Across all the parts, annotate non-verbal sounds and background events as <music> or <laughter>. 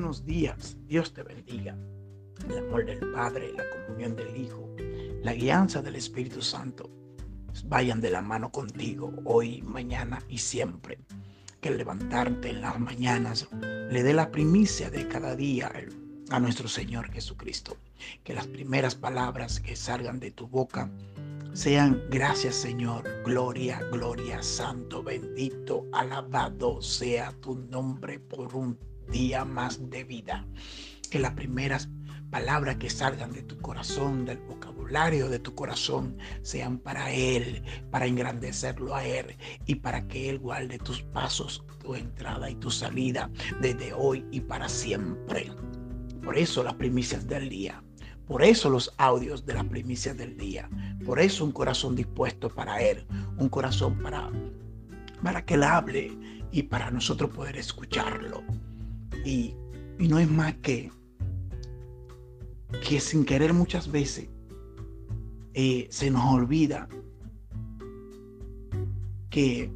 buenos días. Dios te bendiga. El amor del Padre, la comunión del Hijo, la guianza del Espíritu Santo vayan de la mano contigo hoy, mañana y siempre. Que levantarte en las mañanas le dé la primicia de cada día a nuestro Señor Jesucristo. Que las primeras palabras que salgan de tu boca sean gracias Señor, gloria, gloria, santo, bendito, alabado sea tu nombre por un día más de vida. Que las primeras palabras que salgan de tu corazón, del vocabulario de tu corazón, sean para Él, para engrandecerlo a Él y para que Él guarde tus pasos, tu entrada y tu salida desde hoy y para siempre. Por eso las primicias del día. Por eso los audios de las primicias del día. Por eso un corazón dispuesto para Él. Un corazón para, para que Él hable y para nosotros poder escucharlo. Y, no es más que, que sin querer muchas veces eh, se nos olvida que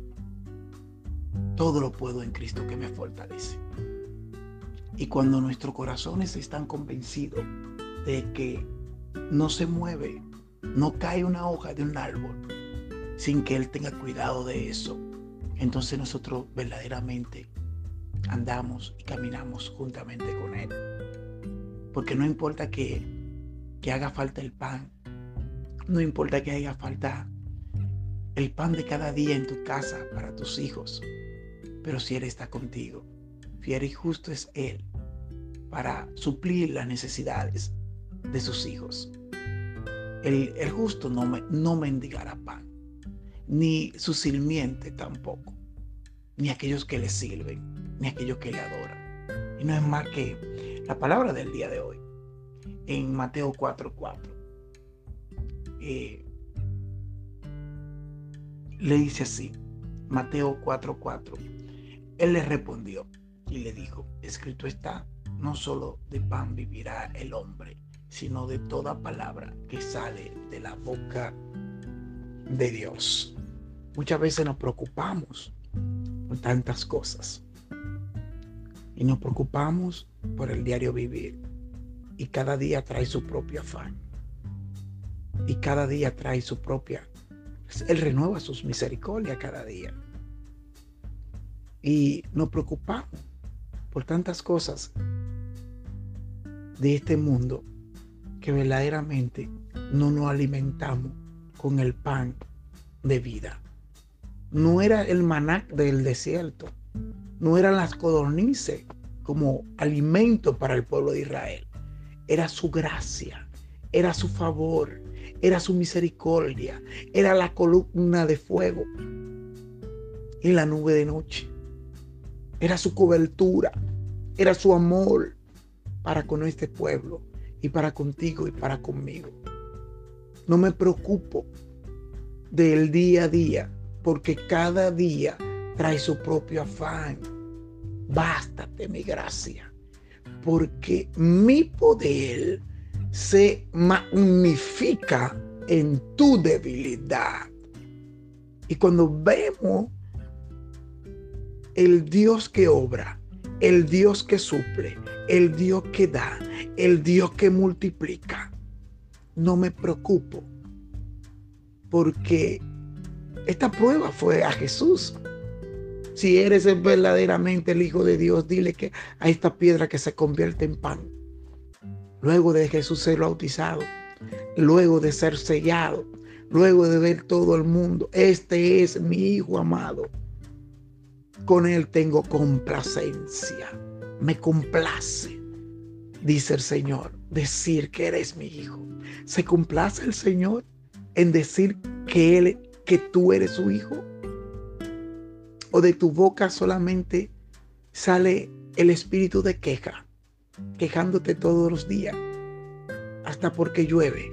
todo lo puedo en Cristo que me fortalece. Y cuando nuestros corazones están convencidos de que no se mueve, no cae una hoja de un árbol sin que Él tenga cuidado de eso, entonces nosotros verdaderamente andamos y caminamos juntamente con Él. Porque no importa que, que haga falta el pan, no importa que haga falta el pan de cada día en tu casa para tus hijos, pero si Él está contigo, fiel y justo es Él para suplir las necesidades de sus hijos. El, justo no, no mendigará pan, ni su sirviente tampoco, ni aquellos que le sirven, ni aquellos que le adoran. Y no es más que la palabra del día de hoy, en Mateo 4:4. Eh, le dice así, Mateo 4:4. Él le respondió y le dijo, escrito está, no solo de pan vivirá el hombre, sino de toda palabra que sale de la boca de Dios. Muchas veces nos preocupamos tantas cosas. Y nos preocupamos por el diario vivir. Y cada día trae su propio afán. Y cada día trae su propia él renueva sus misericordias cada día. Y nos preocupamos por tantas cosas de este mundo que verdaderamente no nos alimentamos con el pan de vida. No era el maná del desierto, no eran las codornices como alimento para el pueblo de Israel. Era su gracia, era su favor, era su misericordia, era la columna de fuego y la nube de noche. Era su cobertura, era su amor, para con este pueblo y para contigo y para conmigo. No me preocupo del día a día, porque cada día trae su propio afán. Bástate mi gracia, porque mi poder se magnifica en tu debilidad. Y cuando vemos el Dios que obra, el Dios que suple, el Dios que da, el Dios que multiplica. No me preocupo porque esta prueba fue a Jesús. Si eres verdaderamente el Hijo de Dios, dile que a esta piedra que se convierte en pan. Luego de Jesús ser bautizado, luego de ser sellado, luego de ver todo el mundo, este es mi Hijo amado. Con él tengo complacencia me complace, dice el Señor, decir que eres mi hijo. ¿Se complace el Señor en decir que Él, que tú eres su hijo? ¿O de tu boca solamente sale el espíritu de queja, quejándote todos los días? Hasta porque llueve,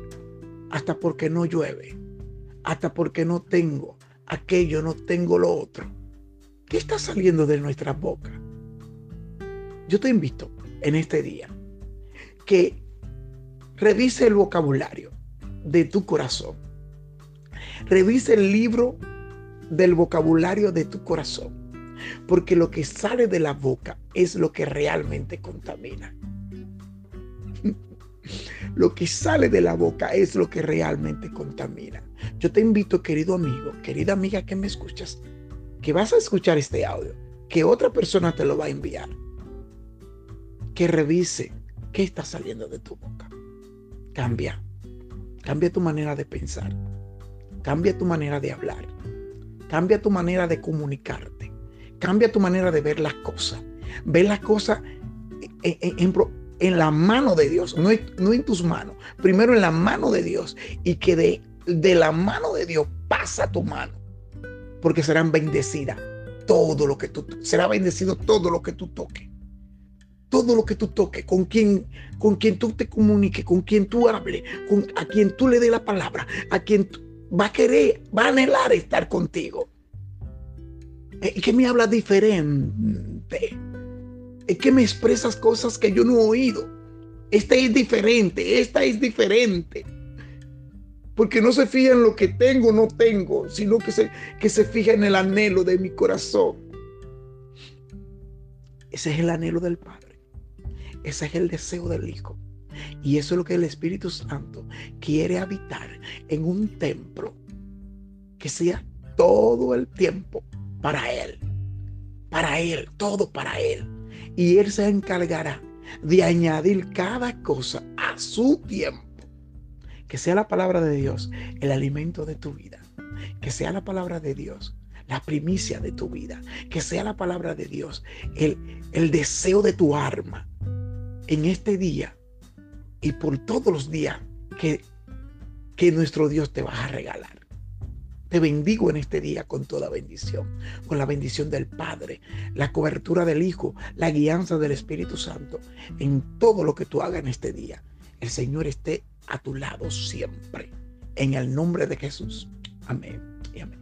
hasta porque no llueve, hasta porque no tengo aquello, no tengo lo otro. ¿Qué está saliendo de nuestra boca? Yo te invito en este día que revise el vocabulario de tu corazón. Revise el libro del vocabulario de tu corazón. porque lo que sale de la boca es lo que realmente contamina. <laughs> Lo que sale de la boca es lo que realmente contamina. Yo te invito, querido amigo, querida amiga que me escuchas, que vas a escuchar este audio, que otra persona te lo va a enviar, que revise qué está saliendo de tu boca. Cambia, cambia tu manera de pensar, cambia tu manera de hablar, cambia tu manera de comunicarte, cambia tu manera de ver las cosas. Ve las cosas en, en, la mano de Dios, no, no en tus manos, primero en la mano de Dios y que de, de la mano de Dios pasa tu mano, porque serán bendecidas todo lo que tú, será bendecido todo lo que tú toques. Todo lo que tú toques, con quien, con quien tú te comuniques, con quien tú hables, con, a quien tú le dé la palabra, a quien va a querer, va a anhelar estar contigo. Y que me habla diferente es que me expresas cosas que yo no he oído. Esta es diferente, esta es diferente. Porque no se fija en lo que tengo o no tengo, sino que se, que se fija en el anhelo de mi corazón. Ese es el anhelo del Padre. Ese es el deseo del Hijo. Y eso es lo que el Espíritu Santo quiere habitar en un templo que sea todo el tiempo para Él. Para Él, todo para Él y Él se encargará de añadir cada cosa a su tiempo. Que sea la palabra de Dios el alimento de tu vida. Que sea la palabra de Dios la primicia de tu vida. Que sea la palabra de Dios el, el deseo de tu alma en este día y por todos los días que, que nuestro Dios te va a regalar. Te bendigo en este día con toda bendición, con la bendición del Padre, la cobertura del Hijo, la guianza del Espíritu Santo en todo lo que tú hagas en este día. El Señor esté a tu lado siempre. En el nombre de Jesús. Amén y amén.